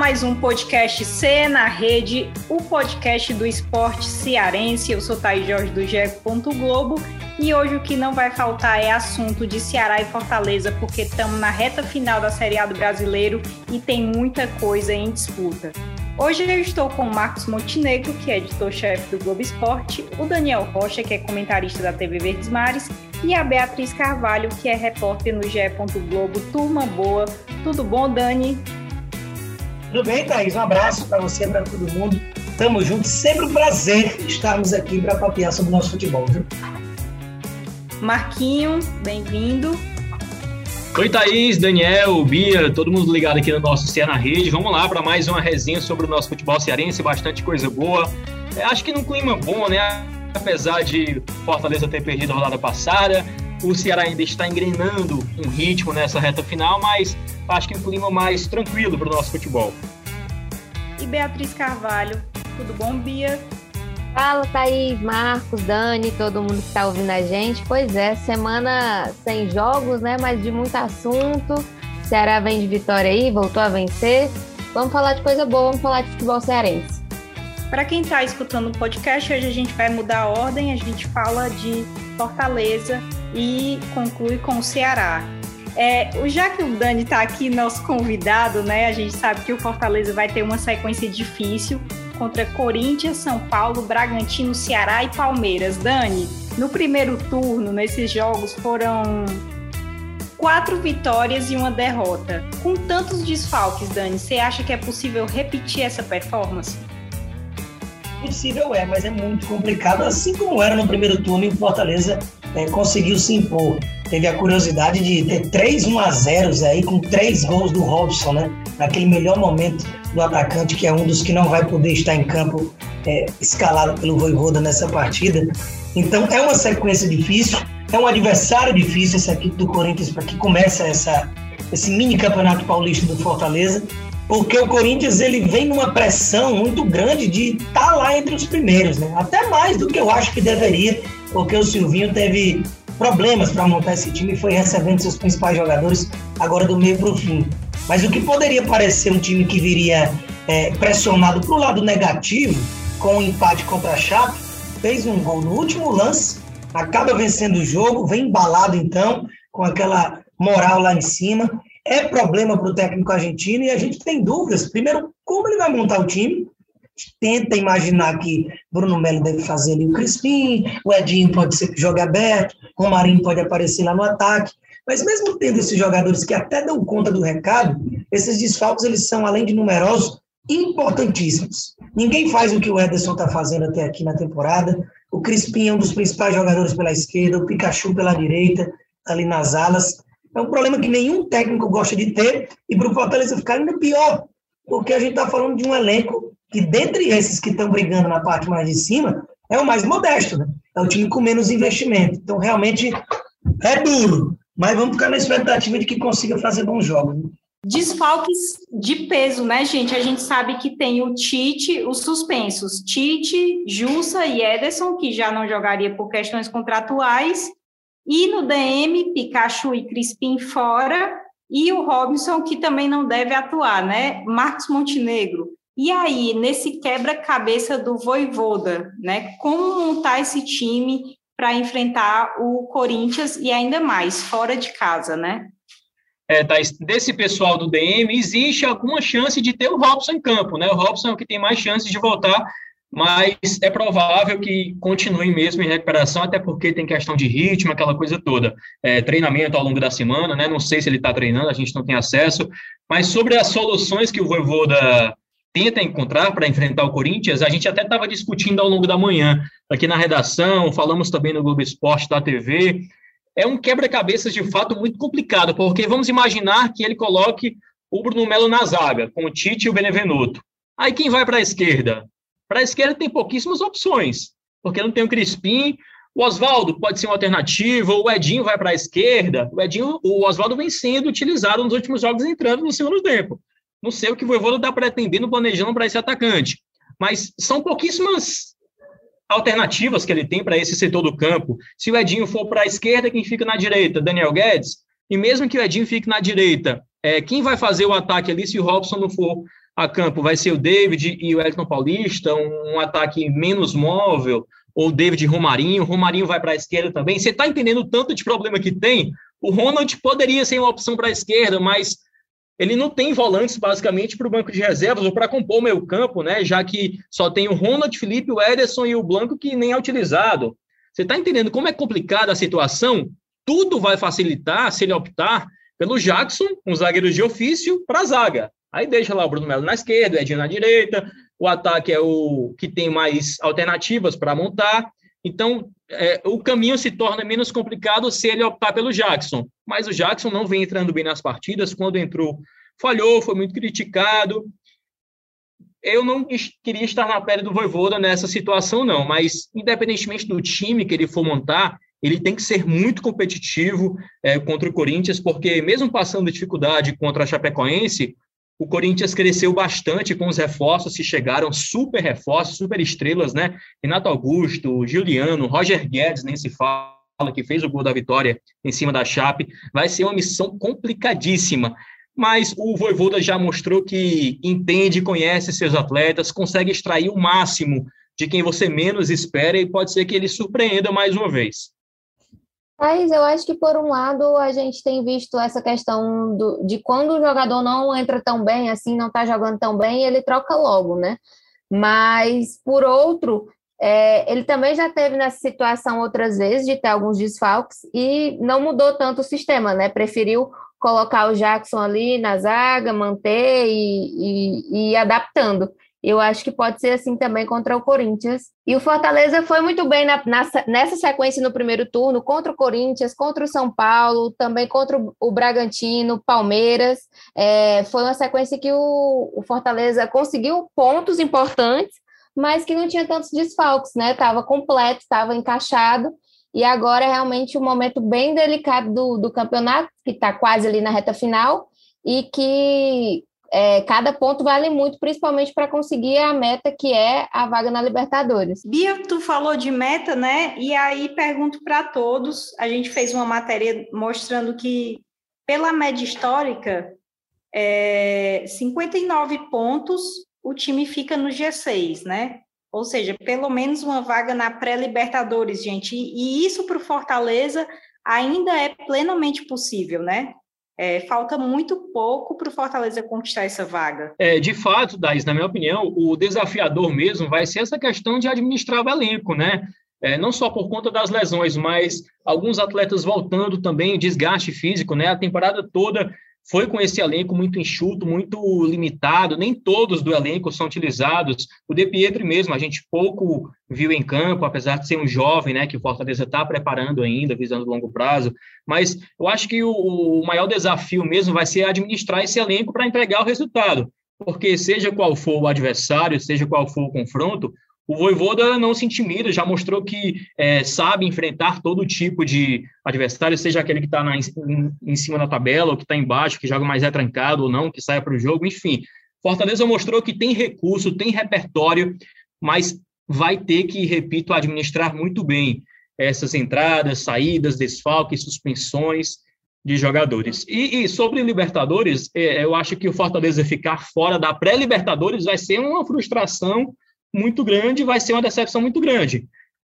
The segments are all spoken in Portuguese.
mais um podcast C na Rede, o podcast do esporte cearense. Eu sou Thaís Jorge do GE. Globo e hoje o que não vai faltar é assunto de Ceará e Fortaleza, porque estamos na reta final da Série A do Brasileiro e tem muita coisa em disputa. Hoje eu estou com o Marcos Montenegro, que é editor-chefe do Globo Esporte, o Daniel Rocha, que é comentarista da TV Verdes Mares, e a Beatriz Carvalho, que é repórter no GE. Globo. Turma boa. Tudo bom, Dani? Tudo bem, Thaís? Um abraço para você, para todo mundo. Tamo juntos. Sempre um prazer estarmos aqui para papiar sobre o nosso futebol, viu? Marquinho, bem-vindo. Oi, Thaís, Daniel, Bia, todo mundo ligado aqui no nosso Ceará na Rede. Vamos lá para mais uma resenha sobre o nosso futebol cearense, bastante coisa boa. É, acho que num clima bom, né? Apesar de Fortaleza ter perdido a rodada passada, o Ceará ainda está engrenando um ritmo nessa reta final, mas acho que um clima mais tranquilo para o nosso futebol. E Beatriz Carvalho, tudo bom, Bia? Fala, Thaís, Marcos, Dani, todo mundo que está ouvindo a gente. Pois é, semana sem jogos, né? Mas de muito assunto. Ceará vem de vitória aí, voltou a vencer. Vamos falar de coisa boa, vamos falar de futebol cearense. Para quem está escutando o podcast, hoje a gente vai mudar a ordem, a gente fala de Fortaleza e conclui com o Ceará. É, já que o Dani está aqui, nosso convidado, né? A gente sabe que o Fortaleza vai ter uma sequência difícil contra Corinthians, São Paulo, Bragantino, Ceará e Palmeiras. Dani, no primeiro turno, nesses jogos, foram quatro vitórias e uma derrota. Com tantos desfalques, Dani, você acha que é possível repetir essa performance? Possível é, mas é muito complicado, assim como era no primeiro turno o Fortaleza é, conseguiu se impor. Teve a curiosidade de ter três 1 a 0 aí com três gols do Robson, né? Naquele melhor momento do atacante, que é um dos que não vai poder estar em campo é, escalado pelo Voivoda nessa partida. Então é uma sequência difícil, é um adversário difícil essa equipe do Corinthians para que começa essa, esse mini campeonato paulista do Fortaleza, porque o Corinthians ele vem numa pressão muito grande de estar tá lá entre os primeiros, né? Até mais do que eu acho que deveria, porque o Silvinho teve problemas para montar esse time e foi recebendo seus principais jogadores agora do meio para o fim. Mas o que poderia parecer um time que viria é, pressionado para o lado negativo, com um empate contra a Chape, fez um gol no último lance, acaba vencendo o jogo, vem embalado então, com aquela moral lá em cima. É problema para o técnico argentino e a gente tem dúvidas. Primeiro, como ele vai montar o time? Tenta imaginar que Bruno Melo deve fazer ali o Crispim, o Edinho pode ser que jogue aberto, o Marinho pode aparecer lá no ataque. Mas mesmo tendo esses jogadores que até dão conta do recado, esses desfalques eles são, além de numerosos, importantíssimos. Ninguém faz o que o Ederson está fazendo até aqui na temporada. O Crispim é um dos principais jogadores pela esquerda, o Pikachu pela direita, ali nas alas. É um problema que nenhum técnico gosta de ter, e para o Fortaleza ficar ainda pior, porque a gente está falando de um elenco que, dentre esses que estão brigando na parte mais de cima, é o mais modesto, né? É o time com menos investimento. Então, realmente, é duro. Mas vamos ficar na expectativa de que consiga fazer bons jogos. Né? Desfalques de peso, né, gente? A gente sabe que tem o Tite, os suspensos, Tite, Jussa e Ederson, que já não jogaria por questões contratuais, e no DM, Pikachu e Crispim fora, e o Robinson, que também não deve atuar, né? Marcos Montenegro. E aí, nesse quebra-cabeça do Voivoda, né? Como montar esse time para enfrentar o Corinthians e ainda mais fora de casa, né? É, desse pessoal do DM, existe alguma chance de ter o Robson em campo, né? O Robson é o que tem mais chances de voltar, mas é provável que continue mesmo em recuperação, até porque tem questão de ritmo, aquela coisa toda. É, treinamento ao longo da semana, né? Não sei se ele está treinando, a gente não tem acesso. Mas sobre as soluções que o Voivoda tenta encontrar para enfrentar o Corinthians, a gente até estava discutindo ao longo da manhã, aqui na redação, falamos também no Globo Esporte da TV. É um quebra-cabeças de fato muito complicado, porque vamos imaginar que ele coloque o Bruno Melo na zaga, com o Tite e o Benevenuto. Aí quem vai para a esquerda? Para a esquerda tem pouquíssimas opções, porque não tem o Crispim, o Oswaldo pode ser uma alternativa, o Edinho vai para a esquerda. O Edinho, o Oswaldo vem sendo utilizado nos últimos jogos entrando no segundo tempo. Não sei o que o Voivoda está pretendendo, planejando para esse atacante. Mas são pouquíssimas alternativas que ele tem para esse setor do campo. Se o Edinho for para a esquerda, quem fica na direita? Daniel Guedes. E mesmo que o Edinho fique na direita, é, quem vai fazer o ataque ali se o Robson não for a campo vai ser o David e o Elton Paulista, um, um ataque menos móvel, ou David Romarinho, Romarinho vai para a esquerda também. Você está entendendo o tanto de problema que tem? O Ronald poderia ser uma opção para a esquerda, mas ele não tem volantes basicamente para o banco de reservas ou para compor o meio campo, né? Já que só tem o Ronald, Felipe, o Ederson e o Blanco que nem é utilizado. Você está entendendo como é complicada a situação? Tudo vai facilitar se ele optar pelo Jackson, um zagueiro de ofício, para a zaga. Aí deixa lá o Bruno Melo na esquerda, o Edinho na direita, o ataque é o que tem mais alternativas para montar. Então, é, o caminho se torna menos complicado se ele optar pelo Jackson. Mas o Jackson não vem entrando bem nas partidas. Quando entrou, falhou, foi muito criticado. Eu não queria estar na pele do Voivoda nessa situação, não. Mas, independentemente do time que ele for montar, ele tem que ser muito competitivo é, contra o Corinthians, porque mesmo passando dificuldade contra a Chapecoense, o Corinthians cresceu bastante com os reforços que chegaram, super reforços, super estrelas, né? Renato Augusto, Juliano, Roger Guedes, nem se fala, que fez o gol da vitória em cima da Chape. Vai ser uma missão complicadíssima. Mas o Voivoda já mostrou que entende, conhece seus atletas, consegue extrair o máximo de quem você menos espera e pode ser que ele surpreenda mais uma vez. Mas eu acho que, por um lado, a gente tem visto essa questão do, de quando o jogador não entra tão bem, assim, não está jogando tão bem, ele troca logo, né? Mas, por outro, é, ele também já teve nessa situação outras vezes de ter alguns desfalques e não mudou tanto o sistema, né? Preferiu colocar o Jackson ali na zaga, manter e, e, e adaptando. Eu acho que pode ser assim também contra o Corinthians. E o Fortaleza foi muito bem na, na, nessa sequência no primeiro turno, contra o Corinthians, contra o São Paulo, também contra o, o Bragantino, Palmeiras. É, foi uma sequência que o, o, Fortaleza conseguiu pontos importantes, mas que não tinha tantos desfalques, né? Estava completo, estava encaixado. E agora é realmente um momento bem delicado do, do campeonato, que está quase ali na reta final, e que é, cada ponto vale muito, principalmente para conseguir a meta que é a vaga na Libertadores. Bia, tu falou de meta, né? E aí pergunto para todos: a gente fez uma matéria mostrando que, pela média histórica, é, 59 pontos o time fica no G6, né? Ou seja, pelo menos uma vaga na pré-Libertadores, gente. E, e isso para o Fortaleza ainda é plenamente possível, né? É, falta muito pouco para o Fortaleza conquistar essa vaga. É, de fato, Dais, na minha opinião, o desafiador mesmo vai ser essa questão de administrar o elenco, né? É, não só por conta das lesões, mas alguns atletas voltando também, desgaste físico, né? A temporada toda foi com esse elenco muito enxuto, muito limitado, nem todos do elenco são utilizados. O De Pietri mesmo, a gente pouco viu em campo, apesar de ser um jovem, né, que o Fortaleza está preparando ainda, visando longo prazo. Mas eu acho que o, o maior desafio mesmo vai ser administrar esse elenco para entregar o resultado. Porque seja qual for o adversário, seja qual for o confronto, o Voivoda não se intimida, já mostrou que é, sabe enfrentar todo tipo de adversário, seja aquele que está em, em, cima da tabela, ou que está embaixo, que joga mais retrancado ou não, que saia para o jogo, enfim. Fortaleza mostrou que tem recurso, tem repertório, mas vai ter que, repito, administrar muito bem essas entradas, saídas, desfalques, suspensões de jogadores. E, e sobre Libertadores, é, eu acho que o Fortaleza ficar fora da pré-Libertadores vai ser uma frustração muito grande, vai ser uma decepção muito grande.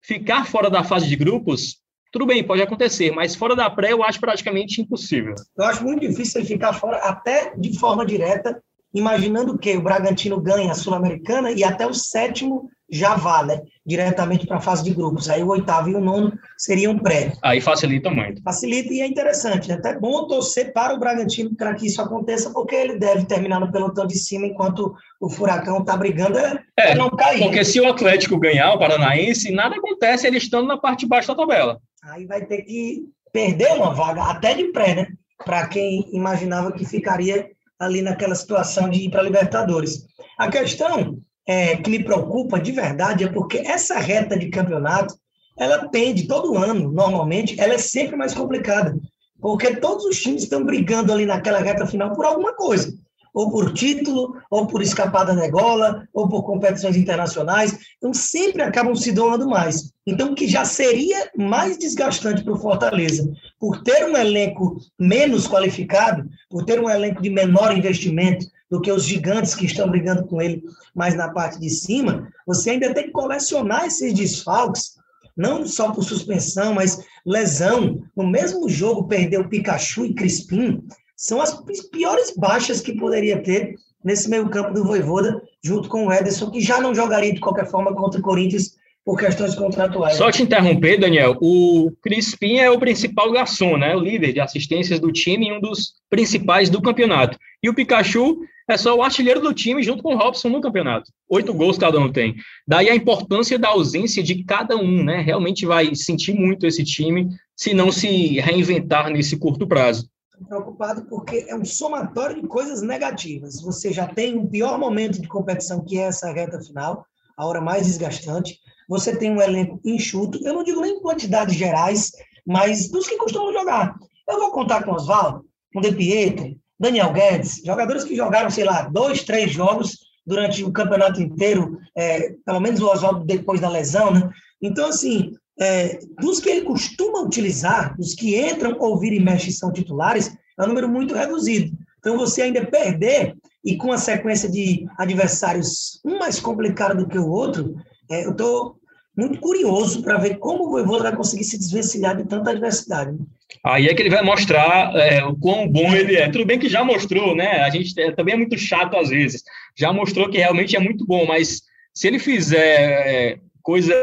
Ficar fora da fase de grupos, tudo bem, pode acontecer, mas fora da pré eu acho praticamente impossível. Eu acho muito difícil ele ficar fora, até de forma direta, imaginando que o Bragantino ganha a Sul-Americana e até o sétimo já vá, né? Diretamente para a fase de grupos. Aí o oitavo e o nono seriam pré. Aí facilita muito. Facilita e é interessante. É até bom torcer para o Bragantino para que isso aconteça, porque ele deve terminar no pelotão de cima enquanto o Furacão está brigando é, é não cair. Porque né? se o Atlético ganhar, o Paranaense, nada acontece ele estando na parte de baixo da tabela. Aí vai ter que perder uma vaga, até de pré, né? Para quem imaginava que ficaria ali naquela situação de ir para Libertadores. A questão é, que me preocupa de verdade é porque essa reta de campeonato, ela tende, todo ano, normalmente, ela é sempre mais complicada, porque todos os times estão brigando ali naquela reta final por alguma coisa ou por título, ou por escapar da negola, ou por competições internacionais, então sempre acabam se doando mais. Então, que já seria mais desgastante para o Fortaleza, por ter um elenco menos qualificado, por ter um elenco de menor investimento, do que os gigantes que estão brigando com ele mais na parte de cima, você ainda tem que colecionar esses desfalques, não só por suspensão, mas lesão. No mesmo jogo, perder o Pikachu e Crispim são as piores baixas que poderia ter nesse meio campo do Voivoda, junto com o Ederson, que já não jogaria de qualquer forma contra o Corinthians por questões contratuais. Só te interromper, Daniel, o Crispim é o principal garçom, né? O líder de assistências do time e um dos principais do campeonato. E o Pikachu é só o artilheiro do time junto com o Robson no campeonato. Oito gols cada um tem. Daí a importância da ausência de cada um, né? Realmente vai sentir muito esse time se não se reinventar nesse curto prazo. Preocupado porque é um somatório de coisas negativas. Você já tem um pior momento de competição, que é essa reta final, a hora mais desgastante você tem um elenco enxuto, eu não digo nem quantidades gerais, mas dos que costumam jogar. Eu vou contar com Oswaldo, com De Pietro, Daniel Guedes, jogadores que jogaram, sei lá, dois, três jogos durante o campeonato inteiro, é, pelo menos o Oswaldo depois da lesão, né? Então, assim, é, dos que ele costuma utilizar, dos que entram, ouvir e mexem são titulares, é um número muito reduzido. Então, você ainda perder, e com a sequência de adversários, um mais complicado do que o outro, é, eu estou muito curioso para ver como o Voivoda vai conseguir se desvencilhar de tanta adversidade. Né? Aí é que ele vai mostrar é, o quão bom ele é. Tudo bem que já mostrou, né? A gente é, também é muito chato às vezes. Já mostrou que realmente é muito bom, mas se ele fizer é, coisas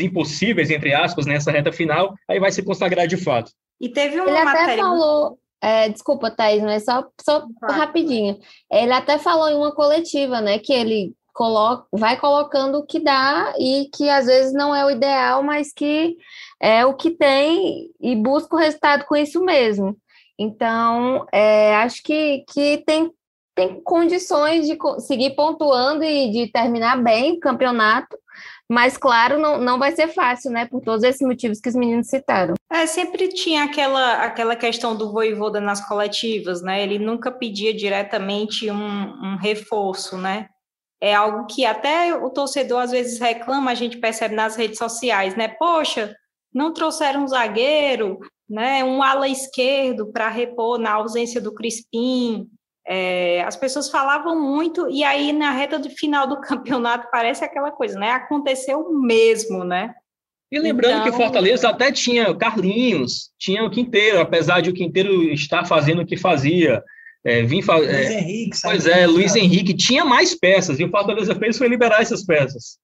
impossíveis, entre aspas, nessa reta final, aí vai se consagrar de fato. E teve uma ele matéria... até falou, é, desculpa, Thaís, mas só, só rapidinho. Ele até falou em uma coletiva, né, que ele coloca, vai colocando o que dá e que às vezes não é o ideal, mas que é o que tem e busca o resultado com isso mesmo. Então, é, acho que, que tem, tem condições de seguir pontuando e de terminar bem o campeonato, mas, claro, não, não vai ser fácil, né? Por todos esses motivos que os meninos citaram. É, sempre tinha aquela, aquela questão do voivoda nas coletivas, né? Ele nunca pedia diretamente um, um reforço, né? é algo que até o torcedor às vezes reclama, a gente percebe nas redes sociais, né? Poxa, não trouxeram um zagueiro, né? Um ala esquerdo para repor na ausência do Crispim. É, as pessoas falavam muito e aí na reta de final do campeonato parece aquela coisa, né? Aconteceu mesmo, né? E lembrando então... que Fortaleza até tinha Carlinhos, tinha o Quinteiro, apesar de o Quinteiro estar fazendo o que fazia. É, vim fa... Luiz é, Henrique, pois é, Luiz Henrique tinha mais peças e o Fortaleza fez foi liberar essas peças.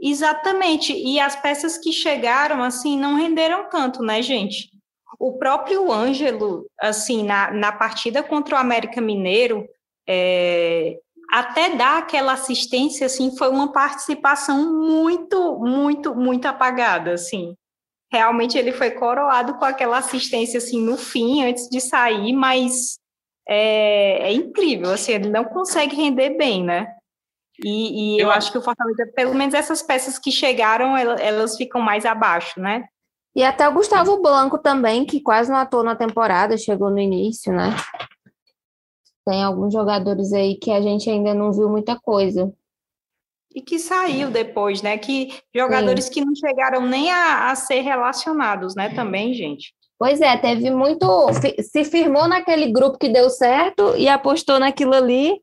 Exatamente, e as peças que chegaram, assim, não renderam tanto, né, gente? O próprio Ângelo, assim, na, na partida contra o América Mineiro, é, até dar aquela assistência, assim, foi uma participação muito, muito, muito apagada, assim realmente ele foi coroado com aquela assistência assim no fim, antes de sair, mas é, é incrível, assim, ele não consegue render bem, né? E, e eu, eu, acho que o Fortaleza, pelo menos essas peças que chegaram, elas, elas ficam mais abaixo, né? E até o Gustavo Blanco também, que quase não atuou na temporada, chegou no início, né? Tem alguns jogadores aí que a gente ainda não viu muita coisa e que saiu depois, né? Que jogadores Sim. que não chegaram nem a, a, ser relacionados, né? Também, gente. Pois é, teve muito. Se firmou naquele grupo que deu certo e apostou naquilo ali,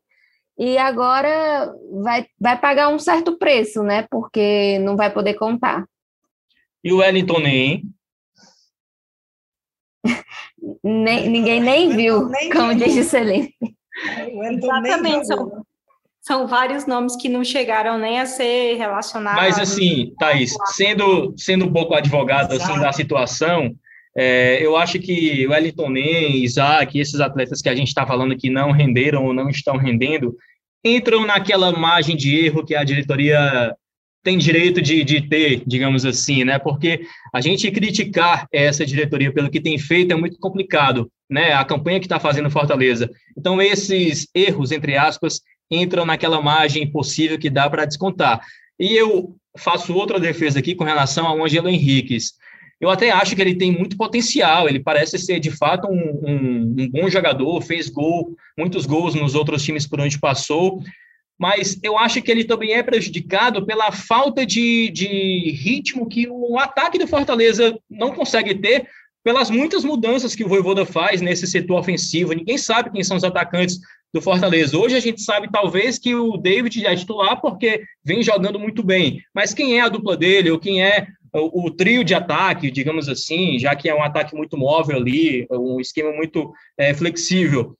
e agora vai, vai pagar um certo preço, né? Porque não vai poder contar. E o Wellington nem? nem ninguém nem viu, nem como viu. disse Celine. Exatamente, são, são vários nomes que não chegaram nem a ser relacionados. Mas assim, Thaís, sendo, sendo um pouco advogado assim, da situação, é, eu acho que o Wellington Nem, Isaac, esses atletas que a gente está falando que não renderam ou não estão rendendo, entram naquela margem de erro que a diretoria tem direito de, de ter, digamos assim, né? Porque a gente criticar essa diretoria pelo que tem feito é muito complicado, né? A campanha que está fazendo Fortaleza. Então, esses erros, entre aspas, entram naquela margem possível que dá para descontar. E eu faço outra defesa aqui com relação ao Angelo Henriquez. Eu até acho que ele tem muito potencial, ele parece ser de fato um, um, um bom jogador, fez gol, muitos gols nos outros times por onde passou, mas eu acho que ele também é prejudicado pela falta de, de ritmo que o ataque do Fortaleza não consegue ter, pelas muitas mudanças que o Voivoda faz nesse setor ofensivo. Ninguém sabe quem são os atacantes do Fortaleza. Hoje a gente sabe, talvez, que o David já é titular porque vem jogando muito bem. Mas quem é a dupla dele, ou quem é o, trio de ataque, digamos assim, já que é um ataque muito móvel ali, um esquema muito é, flexível.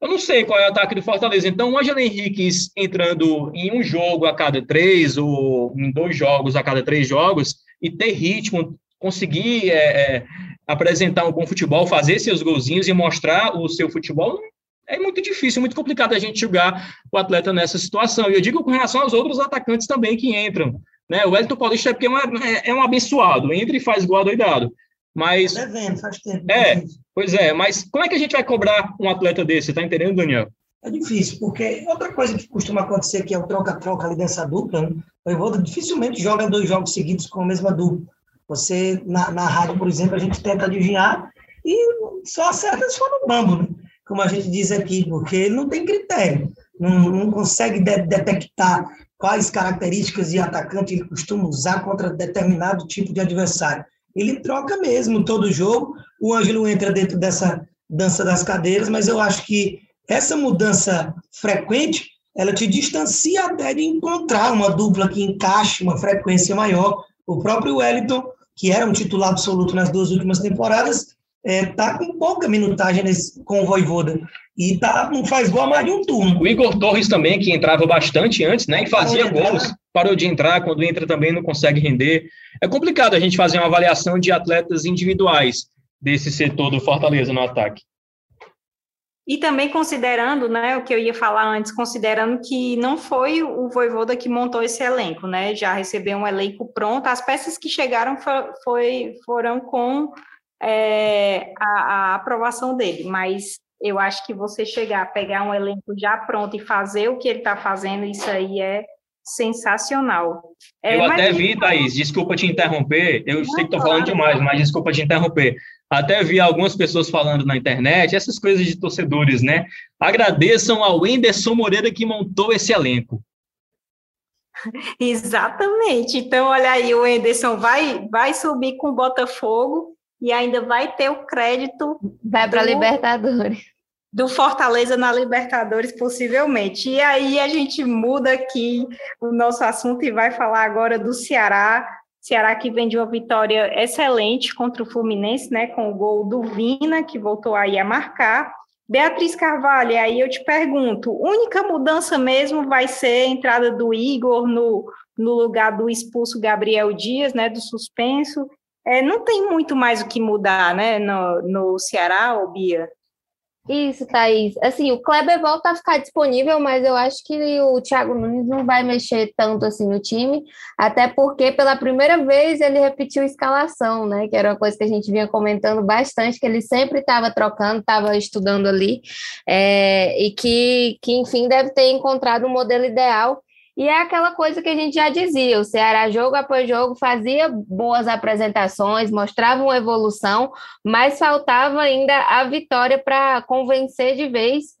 Eu não sei qual é o ataque do Fortaleza. Então, o Angelo Henrique entrando em um jogo a cada três, ou em dois jogos a cada três jogos, e ter ritmo, conseguir é, é, apresentar um bom futebol, fazer seus golzinhos e mostrar o seu futebol, é muito difícil, muito complicado a gente julgar o atleta nessa situação. E eu digo com relação aos outros atacantes também que entram. Né? O Wellington Paulista é porque é, uma, é, é um abençoado, entra e faz gol doidado. Mas. Tá devendo, faz tempo. É, pois é, mas como é que a gente vai cobrar um atleta desse? Tá entendendo, Daniel? É difícil, porque outra coisa que costuma acontecer que é o troca-troca ali dessa dupla, né? o Evolta dificilmente joga dois jogos seguidos com a mesma dupla. Você, na, na rádio, por exemplo, a gente tenta adivinhar e só acerta se for no bambo, né? como a gente diz aqui, porque ele não tem critério, não, não consegue de, detectar quais características de atacante ele costuma usar contra determinado tipo de adversário. Ele troca mesmo todo jogo, o Ângelo entra dentro dessa dança das cadeiras, mas eu acho que essa mudança frequente, ela te distancia até de encontrar uma dupla que encaixe uma frequência maior. O próprio Wellington, que era um titular absoluto nas duas últimas temporadas, está é, com pouca minutagem nesse, com o Voivoda. E tá, não faz gol a mais de um turno. O Igor Torres também, que entrava bastante antes, né? E fazia gols. Parou de entrar, quando entra também não consegue render. É complicado a gente fazer uma avaliação de atletas individuais desse setor do Fortaleza no ataque. E também considerando, né, o que eu ia falar antes, considerando que não foi o Voivoda que montou esse elenco, né, já recebeu um elenco pronto, as peças que chegaram foi, foram com é, a, a, aprovação dele, mas eu acho que você chegar, pegar um elenco já pronto e fazer o que ele está fazendo, isso aí é sensacional. É, eu até vi, Thaís, desculpa te interromper, eu sei que estou falando demais, mas desculpa te interromper. Até vi algumas pessoas falando na internet, essas coisas de torcedores, né? Agradeçam ao Enderson Moreira que montou esse elenco. Exatamente. Então, olha aí, o Enderson vai, vai subir com o Botafogo e ainda vai ter o crédito. Vai para a Libertadores. Do Fortaleza na Libertadores, possivelmente. E aí a gente muda aqui o nosso assunto e vai falar agora do Ceará. Ceará que vem de uma vitória excelente contra o Fluminense, né? Com o gol do Vina, que voltou aí a marcar. Beatriz Carvalho, aí eu te pergunto, única mudança mesmo vai ser a entrada do Igor no, no lugar do expulso Gabriel Dias, né, do suspenso, é, não tem muito mais o que mudar, né, no, no Ceará, ou Bia? Isso, Thaís. Assim, o Kleber volta a ficar disponível, mas eu acho que o Thiago Nunes não vai mexer tanto assim no time, até porque pela primeira vez ele repetiu a escalação, né? Que era uma coisa que a gente vinha comentando bastante, que ele sempre estava trocando, estava estudando ali, é, e que, que, enfim, deve ter encontrado um modelo ideal e é aquela coisa que a gente já dizia: o Ceará, jogo após jogo, fazia boas apresentações, mostrava uma evolução, mas faltava ainda a vitória para convencer de vez.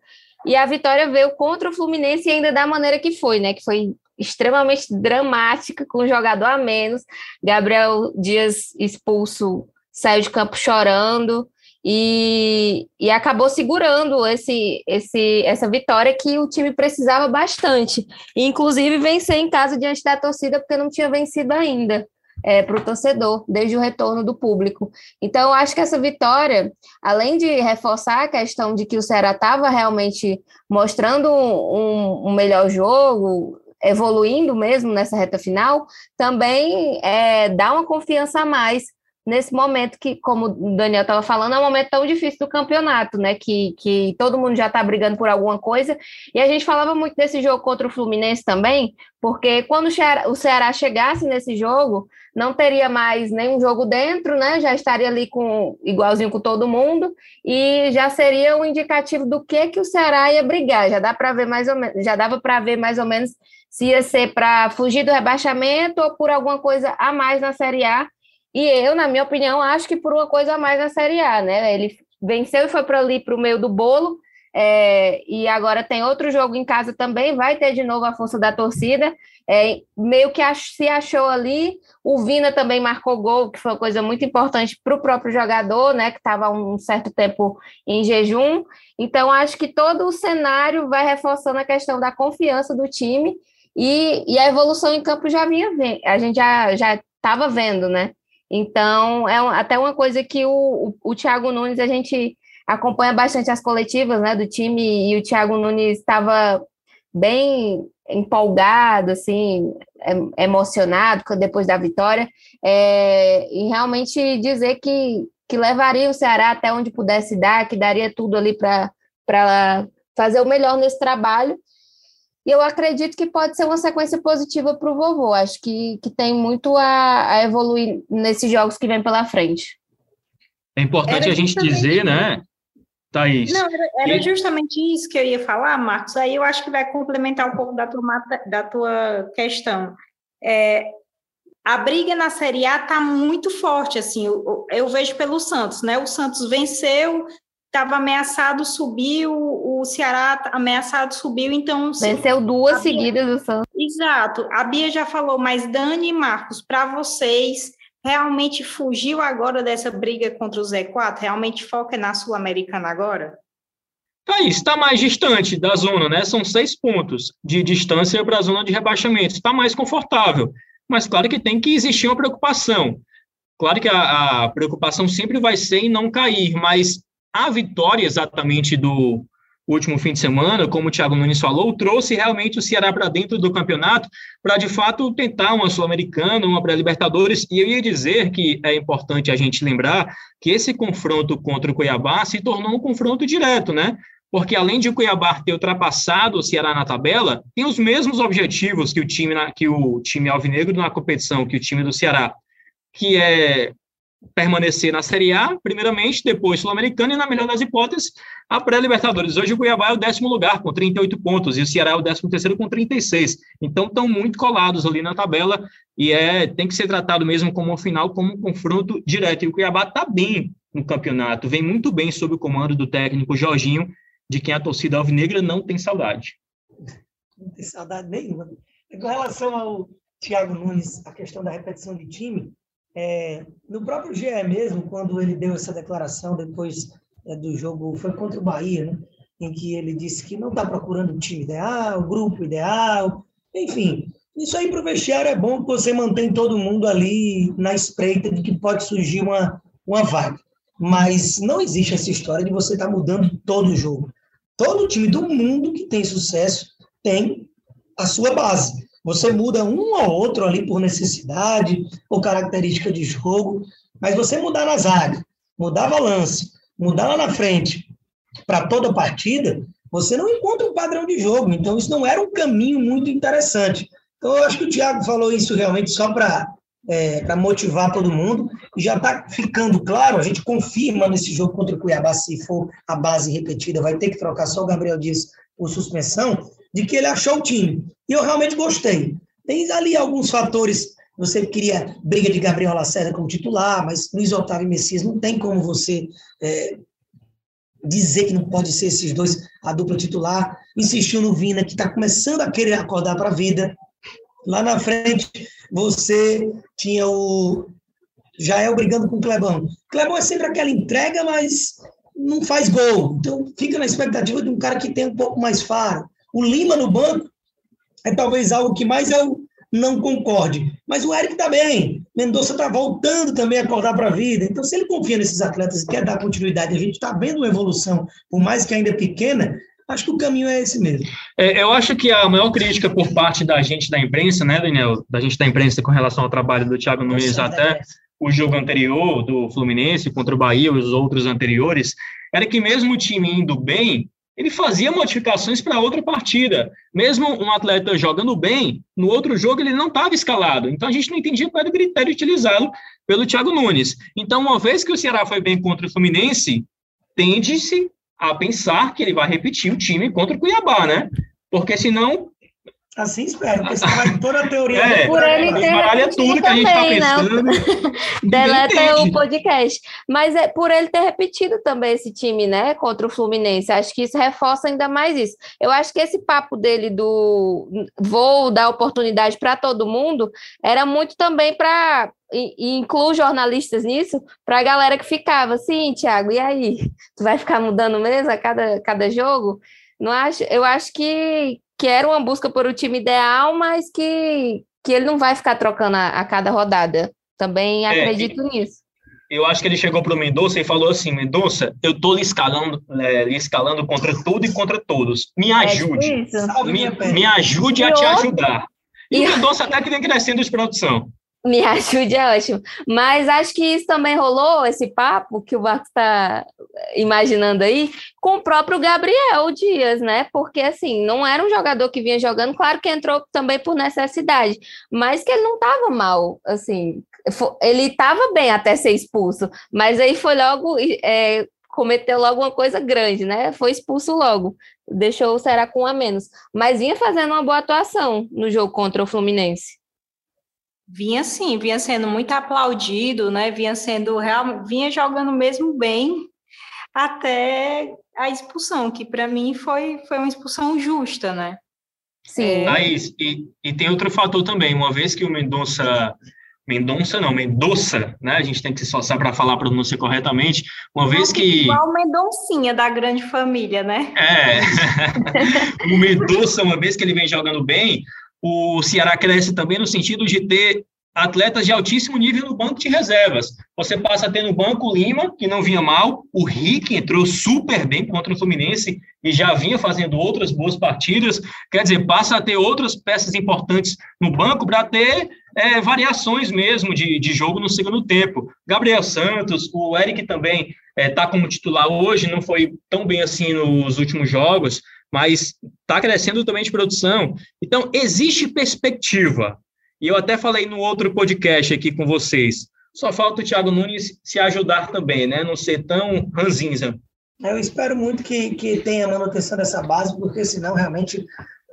E a vitória veio contra o Fluminense ainda da maneira que foi, né? Que foi extremamente dramática, com um jogador a menos. Gabriel Dias expulso, saiu de campo chorando e, e acabou segurando esse, esse, essa vitória que o time precisava bastante. E, inclusive, vencer em casa diante da torcida, porque não tinha vencido ainda. É, para o torcedor, desde o retorno do público. Então, acho que essa vitória, além de reforçar a questão de que o Ceará estava realmente mostrando um, um, melhor jogo, evoluindo mesmo nessa reta final, também é, dá uma confiança a mais nesse momento que, como o Daniel estava falando, é um momento tão difícil do campeonato, né? Que, que todo mundo já está brigando por alguma coisa. E a gente falava muito desse jogo contra o Fluminense também, porque quando o Ceará chegasse nesse jogo, não teria mais nenhum jogo dentro, né? Já estaria ali com igualzinho com todo mundo e já seria um indicativo do que que o Ceará ia brigar. Já dá para ver mais ou menos, já dava para ver mais ou menos se ia ser para fugir do rebaixamento ou por alguma coisa a mais na Série A e eu, na minha opinião, acho que por uma coisa a mais na Série A, né? Ele venceu e foi para ali para o meio do bolo. É, e agora tem outro jogo em casa também, vai ter de novo a força da torcida. É, meio que ach, se achou ali. O Vina também marcou gol, que foi uma coisa muito importante para o próprio jogador, né? Que estava um certo tempo em jejum. Então, acho que todo o cenário vai reforçando a questão da confiança do time e, e a evolução em campo já vinha a gente já estava vendo, né? Então, é até uma coisa que o, o, o Thiago Nunes, a gente acompanha bastante as coletivas né, do time e o Thiago Nunes estava bem empolgado, assim, emocionado depois da vitória, é, e realmente dizer que, que levaria o Ceará até onde pudesse dar, que daria tudo ali para fazer o melhor nesse trabalho. E eu acredito que pode ser uma sequência positiva para o vovô. Acho que, que tem muito a, a evoluir nesses jogos que vem pela frente. É importante Era a gente dizer, né, Thaís. Não, era, era, justamente isso que eu ia falar, Marcos. Aí eu acho que vai complementar um pouco da tua, da tua questão. É, a briga na Série A está muito forte, assim, eu, eu, vejo pelo Santos, né? O Santos venceu, estava ameaçado, subiu, o Ceará ameaçado, subiu, então... Venceu duas seguidas do Santos. Exato. A Bia já falou, mas Dani e Marcos, para vocês, realmente fugiu agora dessa briga contra o Z4? Realmente foca na Sul-Americana agora? Tá isso, está mais distante da zona, né? São seis pontos de distância para a zona de rebaixamento. Está mais confortável. Mas claro que tem que existir uma preocupação. Claro que a, a preocupação sempre vai ser em não cair, mas a vitória exatamente do, último fim de semana, como o Thiago Nunes falou, trouxe realmente o Ceará para dentro do campeonato para, de fato, tentar uma Sul-Americana, uma pré-Libertadores. E eu ia dizer que é importante a gente lembrar que esse confronto contra o Cuiabá se tornou um confronto direto, né? Porque além de o Cuiabá ter ultrapassado o Ceará na tabela, tem os mesmos objetivos que o time, que o time alvinegro na competição, que o time do Ceará, que é permanecer na Série A, primeiramente, depois Sul-Americana e, na melhor das hipóteses, a pré-Libertadores. Hoje o Cuiabá é o décimo lugar, com 38 pontos, e o Ceará é o décimo terceiro com 36. Então, estão muito colados ali na tabela, e é tem que ser tratado mesmo como um final, como um confronto direto. E o Cuiabá está bem no campeonato, vem muito bem sob o comando do técnico Jorginho, de quem a torcida alvinegra não tem saudade. Não tem saudade nenhuma. Com relação ao Thiago Nunes, a questão da repetição de time, é, no próprio GE mesmo, quando ele deu essa declaração depois é, do jogo, foi contra o Bahia, né? em que ele disse que não está procurando o time ideal, o grupo ideal, enfim. Isso aí para o vestiário é bom que você mantém todo mundo ali na espreita de que pode surgir uma, uma vaga. Mas não existe essa história de você estar tá mudando todo o jogo. Todo time do mundo que tem sucesso tem a sua base. Você muda um ou outro ali por necessidade ou característica de jogo, mas você mudar na zaga, mudar balanço, mudar lá na frente para toda a partida, você não encontra um padrão de jogo. Então, isso não era um caminho muito interessante. Então, eu acho que o Thiago falou isso realmente só para é, motivar todo mundo. E já está ficando claro, a gente confirma nesse jogo contra o Cuiabá, se for a base repetida, vai ter que trocar só o Gabriel Dias por suspensão, de que ele achou o time. E eu realmente gostei. Tem ali alguns fatores. Você queria briga de Gabriel Lacerda como titular, mas Luiz Otávio e Messias não tem como você é, dizer que não pode ser esses dois a dupla titular. Insistiu no Vina, que está começando a querer acordar para a vida. Lá na frente, você tinha o Jael brigando com o Clebão. Clebão é sempre aquela entrega, mas não faz gol. Então, fica na expectativa de um cara que tem um pouco mais faro. O Lima no banco é talvez algo que mais eu não concorde. Mas o Eric está bem. Mendonça está voltando também a acordar para a vida. Então, se ele confia nesses atletas e quer dar continuidade, a gente está vendo uma evolução, por mais que ainda é pequena, acho que o caminho é esse mesmo. É, eu acho que a maior crítica por parte da gente da imprensa, né, Daniel, da gente da imprensa com relação ao trabalho do Thiago Nunes até o jogo anterior do Fluminense contra o Bahia, os outros anteriores, era que mesmo o time indo bem, ele fazia modificações para outra partida. Mesmo um atleta jogando bem, no outro jogo ele não estava escalado. Então a gente não entendia qual era o critério utilizado pelo Thiago Nunes. Então, uma vez que o Ceará foi bem contra o Fluminense, tende-se a pensar que ele vai repetir o time contra o Cuiabá, né? Porque senão Assim espero, porque senão vai toda a teoria. É, por ele ter repetido tudo que a gente tá também, tá pensando. Né? Deleta o podcast. Mas é por ele ter repetido também esse time, né, contra o Fluminense. Acho que isso reforça ainda mais isso. Eu acho que esse papo dele do vou dar oportunidade para todo mundo era muito também para e, incluo jornalistas nisso, para a galera que ficava assim, Thiago, e aí? Tu vai ficar mudando mesmo a cada, cada jogo? Não acho, eu acho que, que era uma busca por o time ideal, mas que, que ele não vai ficar trocando a, a cada rodada. Também é, acredito nisso. Eu acho que ele chegou para o Mendonça e falou assim: Mendonça, eu estou lhe escalando, é, lhe escalando contra tudo e contra todos. Me é ajude. É me, me, ajude a te ajudar. E, e o Mendonça até que vem crescendo de produção. Me ajude é ótimo. Mas acho que isso também rolou, esse papo que o Marcos está imaginando aí, com o próprio Gabriel Dias, né? Porque, assim, não era um jogador que vinha jogando, claro que entrou também por necessidade, mas que ele não estava mal, assim. Ele estava bem até ser expulso, mas aí foi logo. É, cometeu logo uma coisa grande, né? Foi expulso logo, deixou o Ceará com um a menos, mas vinha fazendo uma boa atuação no jogo contra o Fluminense. Vinha sim, vinha sendo muito aplaudido, né? Vinha sendo real, vinha jogando mesmo bem até a expulsão, que para mim foi, foi uma expulsão justa, né? Sim. Mas, e, e tem outro fator também, uma vez que o Mendonça Mendonça não, Mendoza, né? A gente tem que se esforçar para falar a pronúncia corretamente. Uma vez que. Igual Mendoncinha da grande família, né? É. o Mendonça, uma vez que ele vem jogando bem, o Ceará cresce também no sentido de ter atletas de altíssimo nível no banco de reservas. Você passa a ter no banco o Lima, que não vinha mal, o Rick entrou super bem contra o Fluminense e já vinha fazendo outras boas partidas. Quer dizer, passa a ter outras peças importantes no banco para ter é, variações mesmo de, de jogo no segundo tempo. Gabriel Santos, o Eric também está é, como titular hoje, não foi tão bem assim nos últimos jogos, mas está crescendo também de produção. Então, existe perspectiva. E eu até falei no outro podcast aqui com vocês. Só falta o Thiago Nunes se ajudar também, né? Não ser tão ranzinza. Eu espero muito que, que tenha manutenção dessa base, porque senão realmente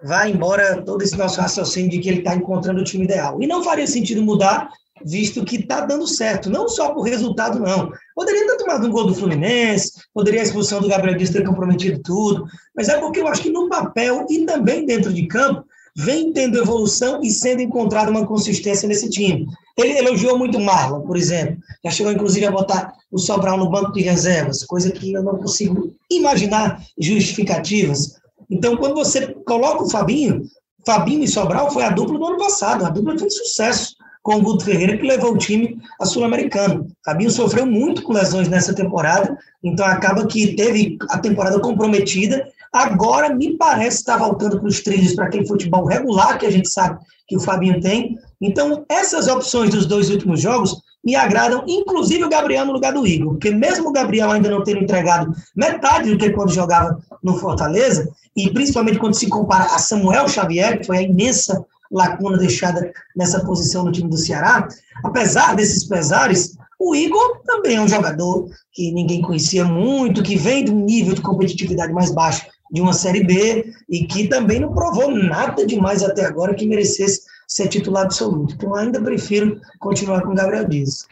vai embora todo esse nosso raciocínio de que ele está encontrando o time ideal. E não faria sentido mudar visto que está dando certo, não só por resultado, não. Poderia ter tomado um gol do Fluminense, poderia a expulsão do Gabriel Dias ter comprometido tudo, mas é porque eu acho que no papel e também dentro de campo, vem tendo evolução e sendo encontrada uma consistência nesse time. Ele elogiou muito Marlon, por exemplo. Já chegou, inclusive, a botar o Sobral no banco de reservas, coisa que eu não consigo imaginar justificativas. Então, quando você coloca o Fabinho, Fabinho e Sobral foi a dupla do ano passado, a dupla fez sucesso com o Guto Ferreira, que levou o time a Sul-Americano. Fabinho sofreu muito com lesões nessa temporada, então acaba que teve a temporada comprometida. Agora, me parece estar voltando para os trilhos, para aquele futebol regular que a gente sabe que o Fabinho tem. Então, essas opções dos dois últimos jogos me agradam, inclusive o Gabriel no lugar do Igor, porque mesmo o Gabriel ainda não tendo entregado metade do que quando jogava no Fortaleza, e principalmente quando se compara a Samuel Xavier, que foi a imensa lacuna deixada nessa posição no time do Ceará. Apesar desses pesares, o Igor também é um jogador que ninguém conhecia muito, que vem de um nível de competitividade mais baixo de uma Série B e que também não provou nada demais até agora que merecesse ser titular absoluto. Então, ainda prefiro continuar com o Gabriel Dias.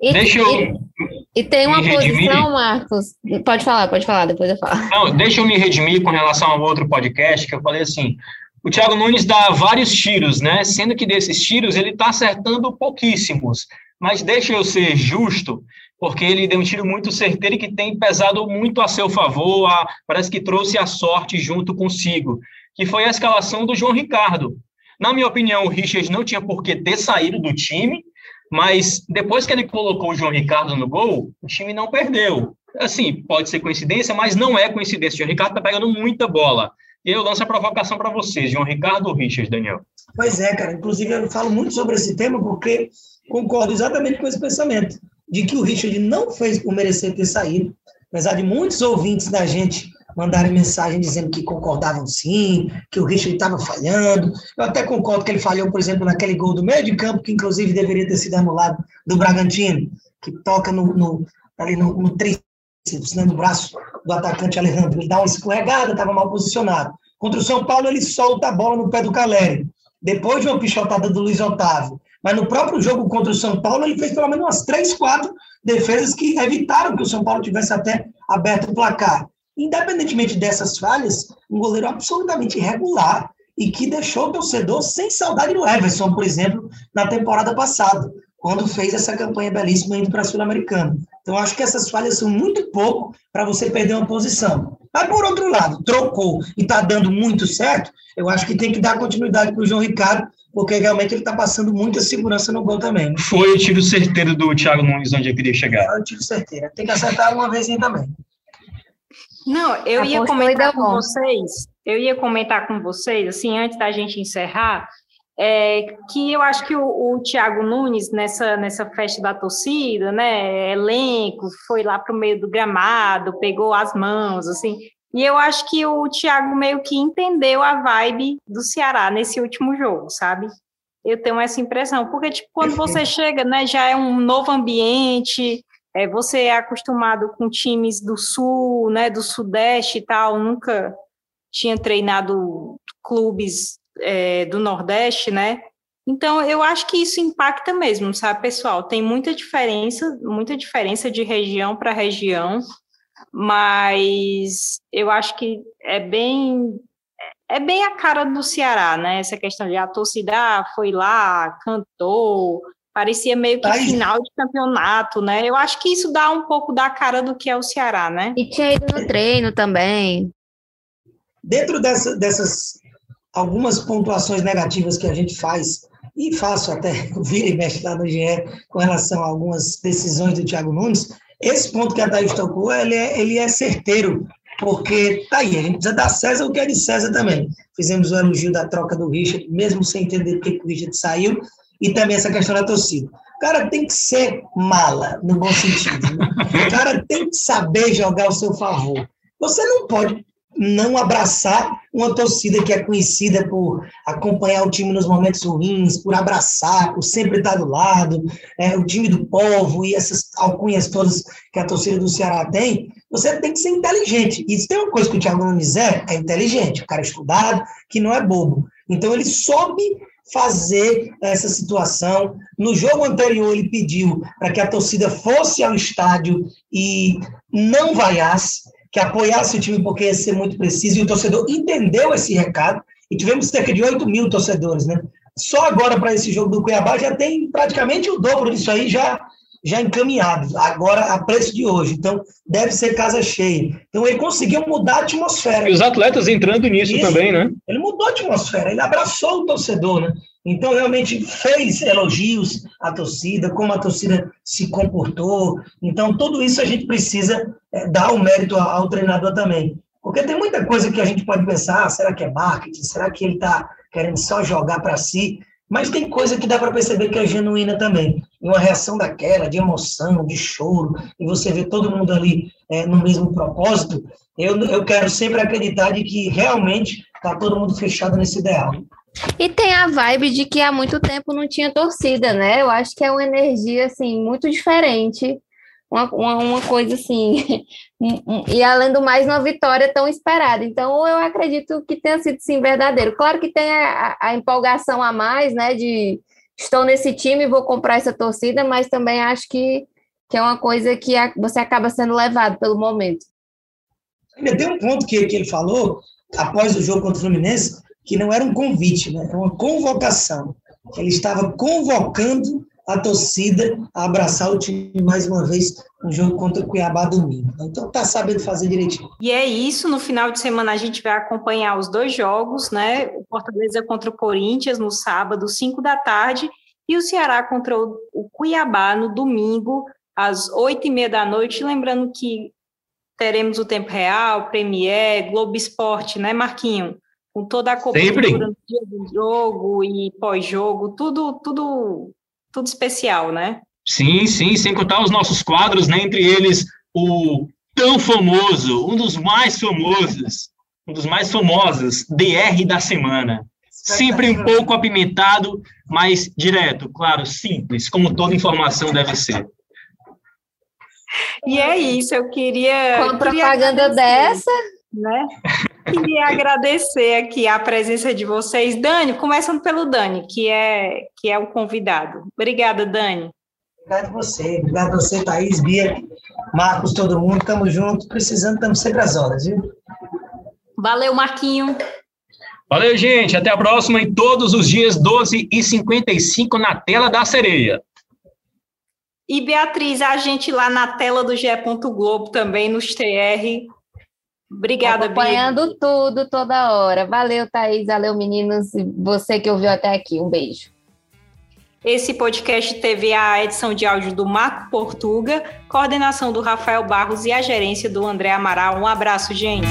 E, deixa eu. E, e tem uma posição, Marcos. Pode falar, pode falar, depois eu falo. Não, deixa eu me redimir com relação ao outro podcast que eu falei assim o Thiago Nunes dá vários tiros, né? Sendo que desses tiros ele está acertando pouquíssimos. Mas deixa eu ser justo, porque ele deu um tiro muito certeiro e que tem pesado muito a seu favor, a, parece que trouxe a sorte junto consigo, que foi a escalação do João Ricardo. Na minha opinião, o Richard não tinha por que ter saído do time, mas depois que ele colocou o João Ricardo no gol, o time não perdeu. Assim, pode ser coincidência, mas não é coincidência. O João Ricardo está pegando muita bola. E eu lanço a provocação para vocês, João Ricardo ou Richard, Daniel? Pois é, cara. Inclusive, eu falo muito sobre esse tema porque concordo exatamente com esse pensamento, de que o Richard não fez por merecer ter saído, apesar de muitos ouvintes da gente mandarem mensagem dizendo que concordavam sim, que o Richard estava falhando. Eu até concordo que ele falhou, por exemplo, naquele gol do meio de campo, que inclusive deveria ter sido anulado, do Bragantino, que toca no, no ali no, no né, no braço do atacante Alejandro. Ele dá uma escorregada, estava mal posicionado. Contra o São Paulo, ele solta a bola no pé do Caleri. Depois de uma pichotada do Luiz Otávio. Mas no próprio jogo contra o São Paulo, ele fez pelo menos umas três, quatro defesas que evitaram que o São Paulo tivesse até aberto o placar. Independentemente dessas falhas, um goleiro absolutamente irregular e que deixou o torcedor sem saudade do Everson, por exemplo, na temporada passada, quando fez essa campanha belíssima indo para a Sul-Americana. Então, acho que essas falhas são muito pouco para você perder uma posição. Mas, por outro lado, trocou e está dando muito certo, eu acho que tem que dar continuidade para o João Ricardo, porque realmente ele está passando muita segurança no gol também. Foi o tiro certeiro do Thiago Nunes onde eu queria chegar. Foi o tiro certeiro. Tem que acertar uma vez também. Não, eu ia comentar com vocês, eu ia comentar com vocês, assim, antes da gente encerrar, é, que eu acho que o, o Thiago Nunes, nessa, nessa festa da torcida, né, elenco, foi lá para o meio do gramado, pegou as mãos, assim, e eu acho que o Thiago meio que entendeu a vibe do Ceará nesse último jogo, sabe? Eu tenho essa impressão, porque tipo, quando você chega, né, já é um novo ambiente, é, você é acostumado com times do sul, né, do sudeste e tal, nunca tinha treinado clubes é, do nordeste, né? Então eu acho que isso impacta mesmo, sabe, pessoal? Tem muita diferença, muita diferença de região para região, mas eu acho que é bem é bem a cara do Ceará, né? Essa questão de a torcida ah, foi lá, cantou, Parecia meio que Ai. final de campeonato, né? Eu acho que isso dá um pouco da cara do que é o Ceará, né? E tinha ido no treino também. Dentro dessa, dessas algumas pontuações negativas que a gente faz, e faço até vira e mexe lá no GE com relação a algumas decisões do Thiago Nunes, esse ponto que a Thaís tocou, ele é, ele é certeiro, porque tá aí, a gente precisa dar César o que é de César também. Fizemos o elogio da troca do Richard, mesmo sem entender por que o Richard saiu, e também essa questão da torcida. O cara tem que ser mala, no bom sentido. Né? O cara tem que saber jogar ao seu favor. Você não pode não abraçar uma torcida que é conhecida por acompanhar o time nos momentos ruins, por abraçar, por sempre estar do lado, é, o time do povo e essas alcunhas todas que a torcida do Ceará tem, você tem que ser inteligente. E se tem uma coisa que o Thiago Nunes é, é inteligente, o cara é estudado, que não é bobo. Então ele soube fazer essa situação. No jogo anterior, ele pediu para que a torcida fosse ao estádio e não vaiasse, que apoiasse o time, porque ia ser muito preciso, e o torcedor entendeu esse recado, e tivemos cerca de 8 mil torcedores, né? Só agora para esse jogo do Cuiabá já tem praticamente o dobro disso aí já já encaminhado, agora a preço de hoje. Então, deve ser casa cheia. Então, ele conseguiu mudar a atmosfera. E os atletas entrando nisso Isso, também, né? Ele mudou a atmosfera, ele abraçou o torcedor, né? Então, realmente fez elogios à torcida, como a torcida se comportou. Então, tudo isso a gente precisa é, dar o mérito ao, treinador também. Porque tem muita coisa que a gente pode pensar, ah, será que é marketing? Será que ele está querendo só jogar para si? Mas tem coisa que dá para perceber que é genuína também. Uma reação daquela, de emoção, de choro, e você vê todo mundo ali é, no mesmo propósito, eu, eu quero sempre acreditar de que realmente está todo mundo fechado nesse ideal. E tem a vibe de que há muito tempo não tinha torcida, né? Eu acho que é uma energia, assim, muito diferente uma, uma, uma, coisa assim, e além do mais, uma vitória tão esperada. Então, eu acredito que tenha sido sim verdadeiro. Claro que tem a, a empolgação a mais, né, de estou nesse time, vou comprar essa torcida, mas também acho que, que é uma coisa que você acaba sendo levado pelo momento. Ainda tem um ponto que, que ele falou, após o jogo contra o Fluminense, que não era um convite, né, era uma convocação. Ele estava convocando a torcida a abraçar o time mais uma vez no jogo contra o Cuiabá domingo. Então tá sabendo fazer direitinho. E é isso, no final de semana a gente vai acompanhar os dois jogos, né? O Fortaleza contra o Corinthians no sábado, 5 da tarde, e o Ceará contra o Cuiabá no domingo, às oito e meia da noite. Lembrando que teremos o tempo real, Premier, Globo Esporte, né, Marquinho? Com toda a cobertura Sempre. do jogo e pós-jogo, tudo, tudo tudo especial, né? Sim, sim, sem contar os nossos quadros, né? Entre eles o tão famoso, um dos mais famosos, um dos mais famosos, DR da semana. Sempre um pouco apimentado, mas direto, claro, simples, como toda informação deve ser. E é isso, eu queria. Com propaganda dessa. Né? Queria agradecer aqui a presença de vocês. Dani, começando pelo Dani, que é, que é o convidado. Obrigada, Dani. Obrigado a você, obrigado a você, Thaís, Bia, Marcos, todo mundo. Estamos juntos, precisando, estamos sempre às horas, viu? Valeu, Marquinho. Valeu, gente. Até a próxima em todos os dias, 12 e 55 na tela da sereia. E Beatriz, a gente lá na tela do GE. Globo também, nos TR. Obrigada, Acompanhando Bia. tudo, toda hora. Valeu, Thaís. Valeu, meninos. Você que ouviu até aqui. Um beijo. Esse podcast teve a edição de áudio do Marco Portuga, coordenação do Rafael Barros e a gerência do André Amaral. Um abraço, gente.